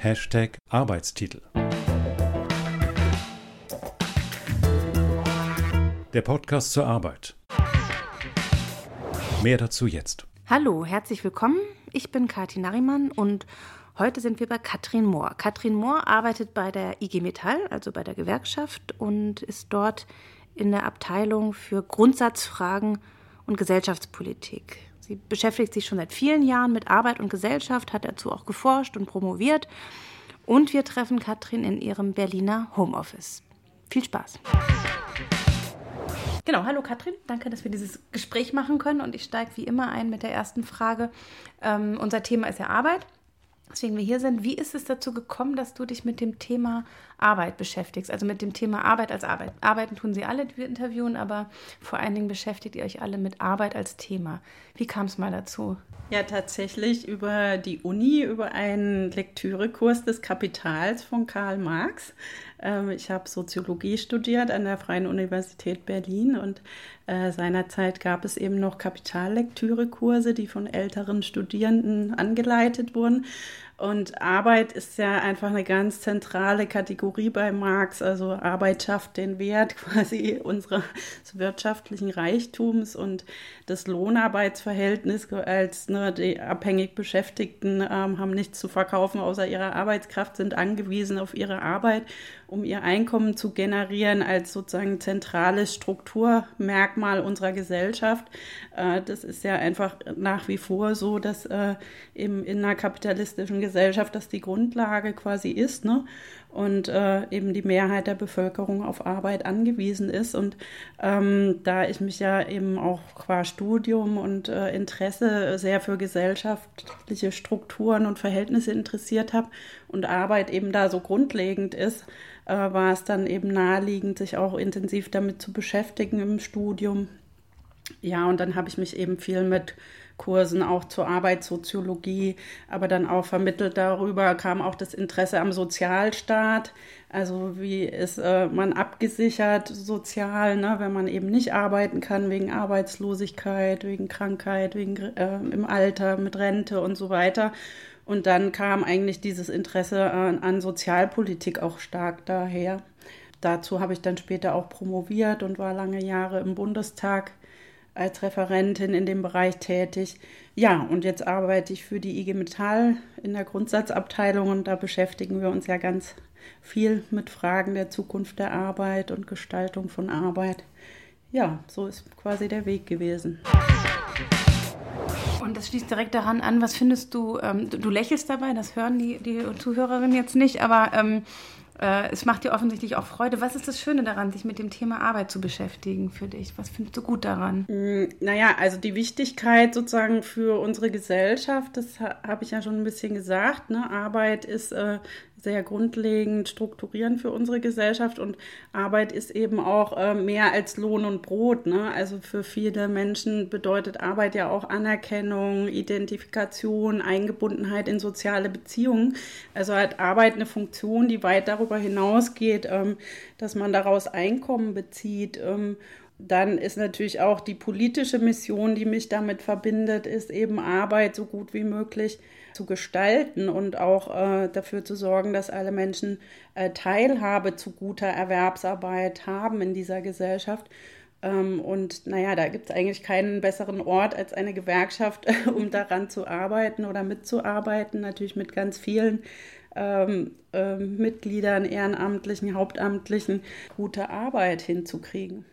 Hashtag Arbeitstitel. Der Podcast zur Arbeit. Mehr dazu jetzt. Hallo, herzlich willkommen. Ich bin Kathi Nariman und heute sind wir bei Katrin Mohr. Katrin Mohr arbeitet bei der IG Metall, also bei der Gewerkschaft, und ist dort in der Abteilung für Grundsatzfragen und Gesellschaftspolitik. Sie beschäftigt sich schon seit vielen Jahren mit Arbeit und Gesellschaft, hat dazu auch geforscht und promoviert. Und wir treffen Katrin in ihrem Berliner Homeoffice. Viel Spaß. Genau, hallo Katrin, danke, dass wir dieses Gespräch machen können und ich steige wie immer ein mit der ersten Frage. Ähm, unser Thema ist ja Arbeit weswegen wir hier sind. Wie ist es dazu gekommen, dass du dich mit dem Thema Arbeit beschäftigst? Also mit dem Thema Arbeit als Arbeit. Arbeiten tun sie alle, die wir interviewen, aber vor allen Dingen beschäftigt ihr euch alle mit Arbeit als Thema. Wie kam es mal dazu? Ja, tatsächlich über die Uni, über einen Lektürekurs des Kapitals von Karl Marx. Ähm, ich habe Soziologie studiert an der Freien Universität Berlin und äh, seinerzeit gab es eben noch Kapitallektürekurse, die von älteren Studierenden angeleitet wurden. Und Arbeit ist ja einfach eine ganz zentrale Kategorie bei Marx. Also Arbeit schafft den Wert quasi unseres wirtschaftlichen Reichtums und das Lohnarbeitsverhältnis als ne, die abhängig Beschäftigten ähm, haben nichts zu verkaufen außer ihrer Arbeitskraft, sind angewiesen auf ihre Arbeit, um ihr Einkommen zu generieren als sozusagen zentrales Strukturmerkmal unserer Gesellschaft. Äh, das ist ja einfach nach wie vor so, dass äh, im, in einer kapitalistischen Gesellschaft das die Grundlage quasi ist. Ne? Und äh, eben die Mehrheit der Bevölkerung auf Arbeit angewiesen ist. Und ähm, da ich mich ja eben auch qua Studium und äh, Interesse sehr für gesellschaftliche Strukturen und Verhältnisse interessiert habe und Arbeit eben da so grundlegend ist, äh, war es dann eben naheliegend, sich auch intensiv damit zu beschäftigen im Studium. Ja, und dann habe ich mich eben viel mit Kursen auch zur Arbeitssoziologie, aber dann auch vermittelt darüber kam auch das Interesse am Sozialstaat. Also wie ist äh, man abgesichert sozial, ne, wenn man eben nicht arbeiten kann wegen Arbeitslosigkeit, wegen Krankheit, wegen äh, im Alter mit Rente und so weiter. Und dann kam eigentlich dieses Interesse an, an Sozialpolitik auch stark daher. Dazu habe ich dann später auch promoviert und war lange Jahre im Bundestag als Referentin in dem Bereich tätig. Ja, und jetzt arbeite ich für die IG Metall in der Grundsatzabteilung und da beschäftigen wir uns ja ganz viel mit Fragen der Zukunft der Arbeit und Gestaltung von Arbeit. Ja, so ist quasi der Weg gewesen. Und das schließt direkt daran an, was findest du, ähm, du, lächelst dabei, das hören die, die Zuhörerinnen jetzt nicht, aber ähm, äh, es macht dir offensichtlich auch Freude. Was ist das Schöne daran, sich mit dem Thema Arbeit zu beschäftigen für dich? Was findest du gut daran? Mm, naja, also die Wichtigkeit sozusagen für unsere Gesellschaft, das habe ich ja schon ein bisschen gesagt. Ne? Arbeit ist äh, sehr grundlegend strukturieren für unsere Gesellschaft und Arbeit ist eben auch äh, mehr als Lohn und Brot. Ne? Also für viele Menschen bedeutet Arbeit ja auch Anerkennung, Identifikation, Eingebundenheit in soziale Beziehungen. Also hat Arbeit eine Funktion, die weit darüber hinausgeht, ähm, dass man daraus Einkommen bezieht. Ähm, dann ist natürlich auch die politische Mission, die mich damit verbindet, ist eben Arbeit so gut wie möglich zu gestalten und auch äh, dafür zu sorgen, dass alle Menschen äh, Teilhabe zu guter Erwerbsarbeit haben in dieser Gesellschaft. Ähm, und naja, da gibt es eigentlich keinen besseren Ort als eine Gewerkschaft, um daran zu arbeiten oder mitzuarbeiten, natürlich mit ganz vielen ähm, äh, Mitgliedern, Ehrenamtlichen, Hauptamtlichen gute Arbeit hinzukriegen.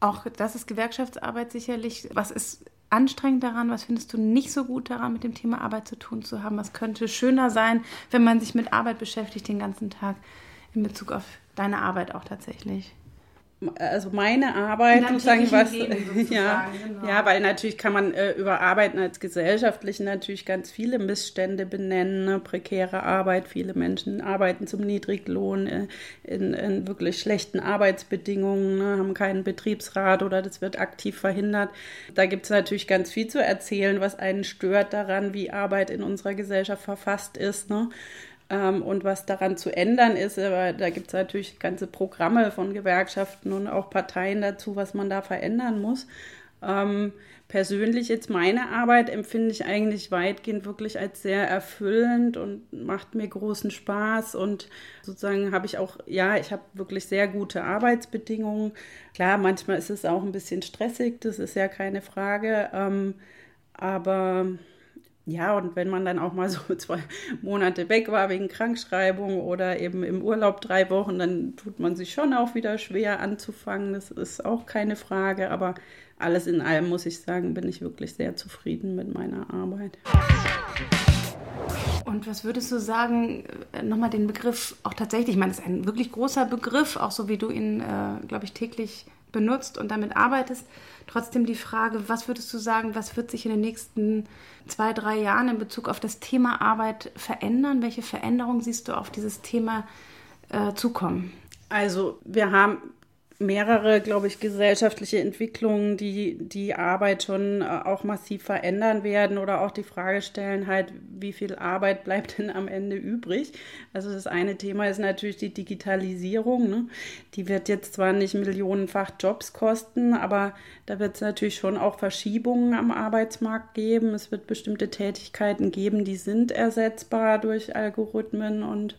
Auch das ist Gewerkschaftsarbeit sicherlich. Was ist anstrengend daran? Was findest du nicht so gut daran, mit dem Thema Arbeit zu tun zu haben? Was könnte schöner sein, wenn man sich mit Arbeit beschäftigt den ganzen Tag in Bezug auf deine Arbeit auch tatsächlich? Also meine Arbeit, sozusagen, was, sozusagen, ja, genau. ja, weil natürlich kann man äh, über Arbeiten als gesellschaftlich natürlich ganz viele Missstände benennen, ne? prekäre Arbeit, viele Menschen arbeiten zum Niedriglohn äh, in, in, wirklich schlechten Arbeitsbedingungen, ne? haben keinen Betriebsrat oder das wird aktiv verhindert. Da gibt es natürlich ganz viel zu erzählen, was einen stört daran, wie Arbeit in unserer Gesellschaft verfasst ist. Ne? Ähm, und was daran zu ändern ist, aber da gibt es natürlich ganze Programme von Gewerkschaften und auch Parteien dazu, was man da verändern muss. Ähm, persönlich jetzt meine Arbeit empfinde ich eigentlich weitgehend wirklich als sehr erfüllend und macht mir großen Spaß und sozusagen habe ich auch, ja, ich habe wirklich sehr gute Arbeitsbedingungen. Klar, manchmal ist es auch ein bisschen stressig, das ist ja keine Frage, ähm, aber ja, und wenn man dann auch mal so zwei Monate weg war wegen Krankschreibung oder eben im Urlaub drei Wochen, dann tut man sich schon auch wieder schwer anzufangen. Das ist auch keine Frage. Aber alles in allem muss ich sagen, bin ich wirklich sehr zufrieden mit meiner Arbeit. Und was würdest du sagen, äh, nochmal den Begriff auch tatsächlich, ich meine, das ist ein wirklich großer Begriff, auch so wie du ihn, äh, glaube ich, täglich benutzt und damit arbeitest. Trotzdem die Frage, was würdest du sagen, was wird sich in den nächsten zwei, drei Jahren in Bezug auf das Thema Arbeit verändern? Welche Veränderungen siehst du auf dieses Thema äh, zukommen? Also wir haben mehrere, glaube ich, gesellschaftliche Entwicklungen, die die Arbeit schon äh, auch massiv verändern werden oder auch die Frage stellen halt, wie viel Arbeit bleibt denn am Ende übrig? Also das eine Thema ist natürlich die Digitalisierung. Ne? Die wird jetzt zwar nicht millionenfach Jobs kosten, aber da wird es natürlich schon auch Verschiebungen am Arbeitsmarkt geben. Es wird bestimmte Tätigkeiten geben, die sind ersetzbar durch Algorithmen und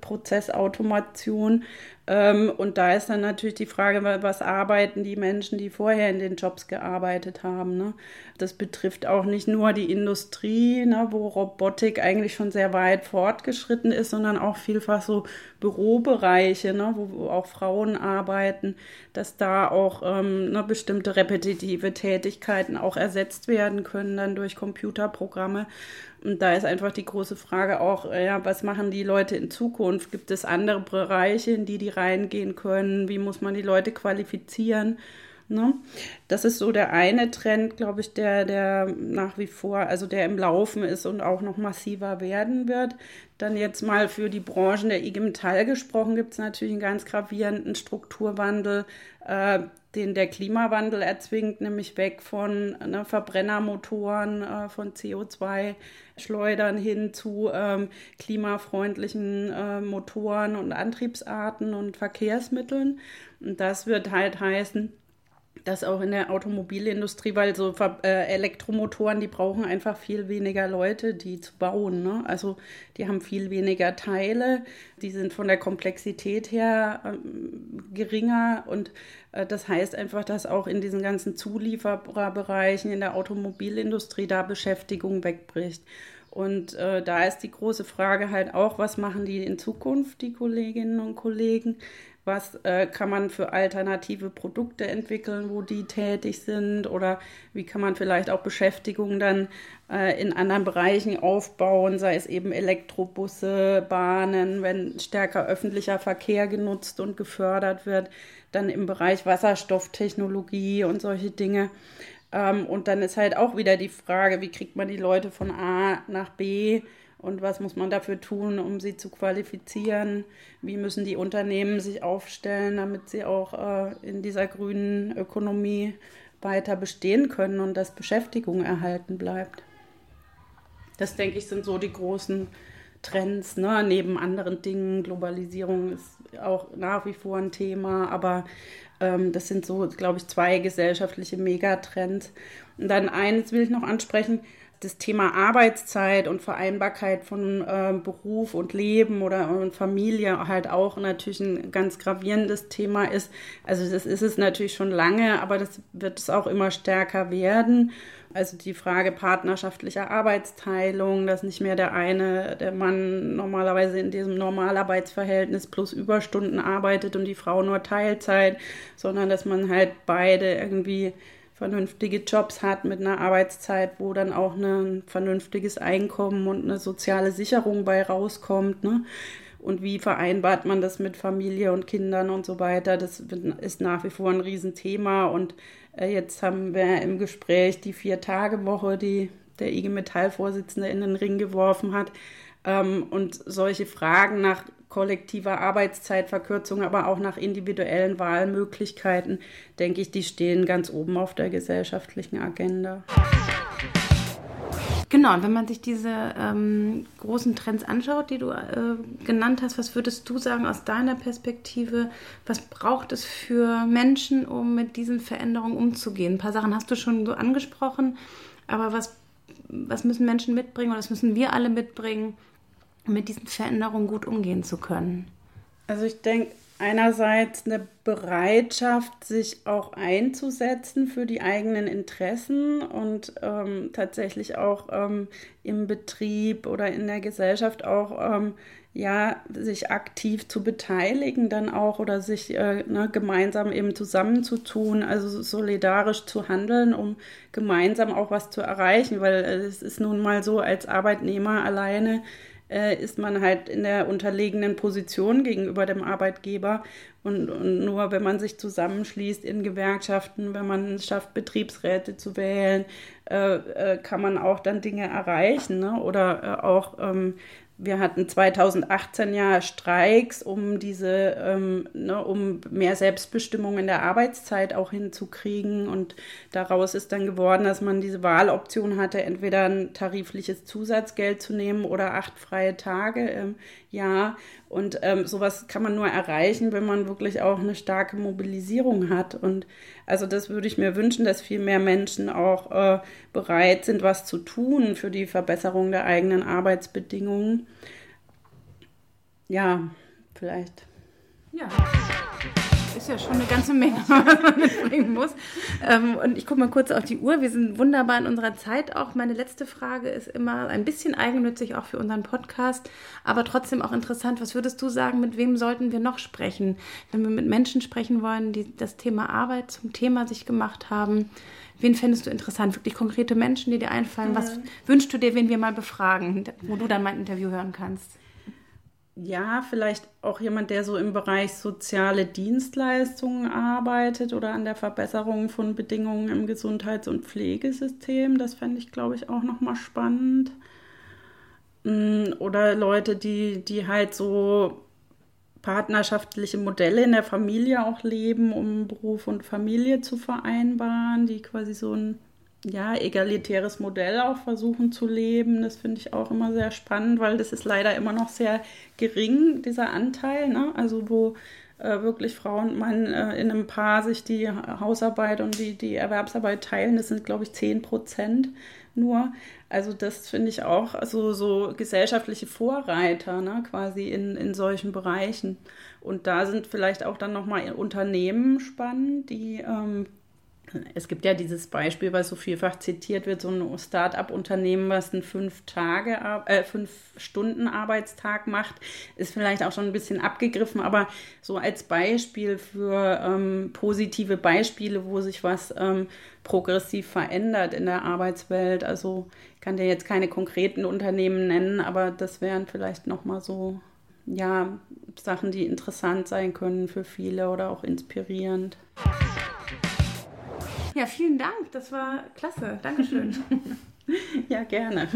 Prozessautomation. Ähm, und da ist dann natürlich die Frage, was arbeiten die Menschen, die vorher in den Jobs gearbeitet haben. Ne? Das betrifft auch nicht nur die Industrie, ne, wo Robotik eigentlich schon sehr weit fortgeschritten ist, sondern auch vielfach so Bürobereiche, ne, wo, wo auch Frauen arbeiten, dass da auch ähm, ne, bestimmte repetitive Tätigkeiten auch ersetzt werden können dann durch Computerprogramme. Und da ist einfach die große Frage auch, ja, was machen die Leute in Zukunft? Gibt es andere Bereiche, in die die reingehen können? Wie muss man die Leute qualifizieren? Ne? Das ist so der eine Trend, glaube ich, der, der nach wie vor, also der im Laufen ist und auch noch massiver werden wird. Dann jetzt mal für die Branchen der IG Metall gesprochen, gibt es natürlich einen ganz gravierenden Strukturwandel, äh, den der Klimawandel erzwingt, nämlich weg von ne, Verbrennermotoren, äh, von CO2-Schleudern hin zu ähm, klimafreundlichen äh, Motoren und Antriebsarten und Verkehrsmitteln. Und das wird halt heißen, dass auch in der Automobilindustrie, weil so äh, Elektromotoren, die brauchen einfach viel weniger Leute, die zu bauen. Ne? Also die haben viel weniger Teile, die sind von der Komplexität her ähm, geringer und äh, das heißt einfach, dass auch in diesen ganzen Zuliefererbereichen in der Automobilindustrie da Beschäftigung wegbricht. Und äh, da ist die große Frage halt auch, was machen die in Zukunft, die Kolleginnen und Kollegen? Was äh, kann man für alternative Produkte entwickeln, wo die tätig sind oder wie kann man vielleicht auch Beschäftigung dann äh, in anderen Bereichen aufbauen, sei es eben Elektrobusse, Bahnen, wenn stärker öffentlicher Verkehr genutzt und gefördert wird, dann im Bereich Wasserstofftechnologie und solche Dinge. Ähm, und dann ist halt auch wieder die Frage, wie kriegt man die Leute von A nach B? Und was muss man dafür tun, um sie zu qualifizieren? Wie müssen die Unternehmen sich aufstellen, damit sie auch äh, in dieser grünen Ökonomie weiter bestehen können und dass Beschäftigung erhalten bleibt? Das, denke ich, sind so die großen Trends, ne? neben anderen Dingen. Globalisierung ist auch nach wie vor ein Thema, aber ähm, das sind so, glaube ich, zwei gesellschaftliche Megatrends. Und dann eines will ich noch ansprechen, das Thema Arbeitszeit und Vereinbarkeit von äh, Beruf und Leben oder und Familie halt auch natürlich ein ganz gravierendes Thema ist. Also das ist es natürlich schon lange, aber das wird es auch immer stärker werden. Also die Frage partnerschaftlicher Arbeitsteilung, dass nicht mehr der eine, der Mann normalerweise in diesem Normalarbeitsverhältnis plus Überstunden arbeitet und die Frau nur Teilzeit, sondern dass man halt beide irgendwie vernünftige Jobs hat mit einer Arbeitszeit, wo dann auch ein vernünftiges Einkommen und eine soziale Sicherung bei rauskommt. Ne? Und wie vereinbart man das mit Familie und Kindern und so weiter? Das ist nach wie vor ein Riesenthema. Und äh, jetzt haben wir im Gespräch die Vier-Tage-Woche, die der IG Metall-Vorsitzende in den Ring geworfen hat. Ähm, und solche Fragen nach kollektiver Arbeitszeitverkürzung, aber auch nach individuellen Wahlmöglichkeiten, denke ich, die stehen ganz oben auf der gesellschaftlichen Agenda. Genau, und wenn man sich diese ähm, großen Trends anschaut, die du äh, genannt hast, was würdest du sagen aus deiner Perspektive, was braucht es für Menschen, um mit diesen Veränderungen umzugehen? Ein paar Sachen hast du schon so angesprochen, aber was, was müssen Menschen mitbringen oder was müssen wir alle mitbringen, mit diesen Veränderungen gut umgehen zu können? Also ich denke, einerseits eine Bereitschaft, sich auch einzusetzen für die eigenen Interessen und ähm, tatsächlich auch ähm, im Betrieb oder in der Gesellschaft auch ähm, ja sich aktiv zu beteiligen dann auch oder sich äh, ne, gemeinsam eben zusammenzutun, also solidarisch zu handeln, um gemeinsam auch was zu erreichen, weil es ist nun mal so als Arbeitnehmer alleine äh, ist man halt in der unterlegenen Position gegenüber dem Arbeitgeber. Und, und, nur wenn man sich zusammenschließt in Gewerkschaften, wenn man es schafft, Betriebsräte zu wählen, äh, äh, kann man auch dann Dinge erreichen. Ne? Oder äh, auch ähm, wir hatten 2018 ja Streiks, um diese, ähm, ne, um mehr Selbstbestimmung in der Arbeitszeit auch hinzukriegen. Und daraus ist dann geworden, dass man diese Wahloption hatte, entweder ein tarifliches Zusatzgeld zu nehmen oder acht freie Tage im Jahr. Und ähm, sowas kann man nur erreichen, wenn man wirklich auch eine starke Mobilisierung hat. Und also das würde ich mir wünschen, dass viel mehr Menschen auch äh, bereit sind, was zu tun für die Verbesserung der eigenen Arbeitsbedingungen. Ja, vielleicht. Ja ist ja schon eine ganze Menge, was man mitbringen muss. Ähm, und ich gucke mal kurz auf die Uhr. Wir sind wunderbar in unserer Zeit auch. Meine letzte Frage ist immer ein bisschen eigennützig auch für unseren Podcast, aber trotzdem auch interessant. Was würdest du sagen, mit wem sollten wir noch sprechen? Wenn wir mit Menschen sprechen wollen, die das Thema Arbeit zum Thema sich gemacht haben, wen fändest du interessant? Wirklich konkrete Menschen, die dir einfallen? Mhm. Was wünschst du dir, wen wir mal befragen, wo du dann mein Interview hören kannst? Ja, vielleicht auch jemand, der so im Bereich soziale Dienstleistungen arbeitet oder an der Verbesserung von Bedingungen im Gesundheits- und Pflegesystem. Das fände ich, glaube ich, auch nochmal spannend. Mm, oder Leute, die, die halt so partnerschaftliche Modelle in der Familie auch leben, um Beruf und Familie zu vereinbaren, die quasi so ein ja, egalitäres Modell auch versuchen zu leben. Das finde ich auch immer sehr spannend, weil das ist leider immer noch sehr gering, dieser Anteil. Ne? Also wo äh, wirklich Frau und Mann äh, in einem Paar sich die Hausarbeit und die, die Erwerbsarbeit teilen. Das sind, glaube ich, 10 Prozent nur. Also das finde ich auch also so gesellschaftliche Vorreiter ne? quasi in, in solchen Bereichen. Und da sind vielleicht auch dann nochmal Unternehmen spannend, die ähm, es gibt ja dieses Beispiel, was so vielfach zitiert wird, so ein Start-up-Unternehmen, was einen fünf Tage, äh, fünf Stunden Arbeitstag macht, ist vielleicht auch schon ein bisschen abgegriffen, aber so als Beispiel für ähm, positive Beispiele, wo sich was ähm, progressiv verändert in der Arbeitswelt. Also ich kann dir jetzt keine konkreten Unternehmen nennen, aber das wären vielleicht nochmal so ja, Sachen, die interessant sein können für viele oder auch inspirierend. Ja, vielen Dank. Das war klasse. Dankeschön. ja, gerne.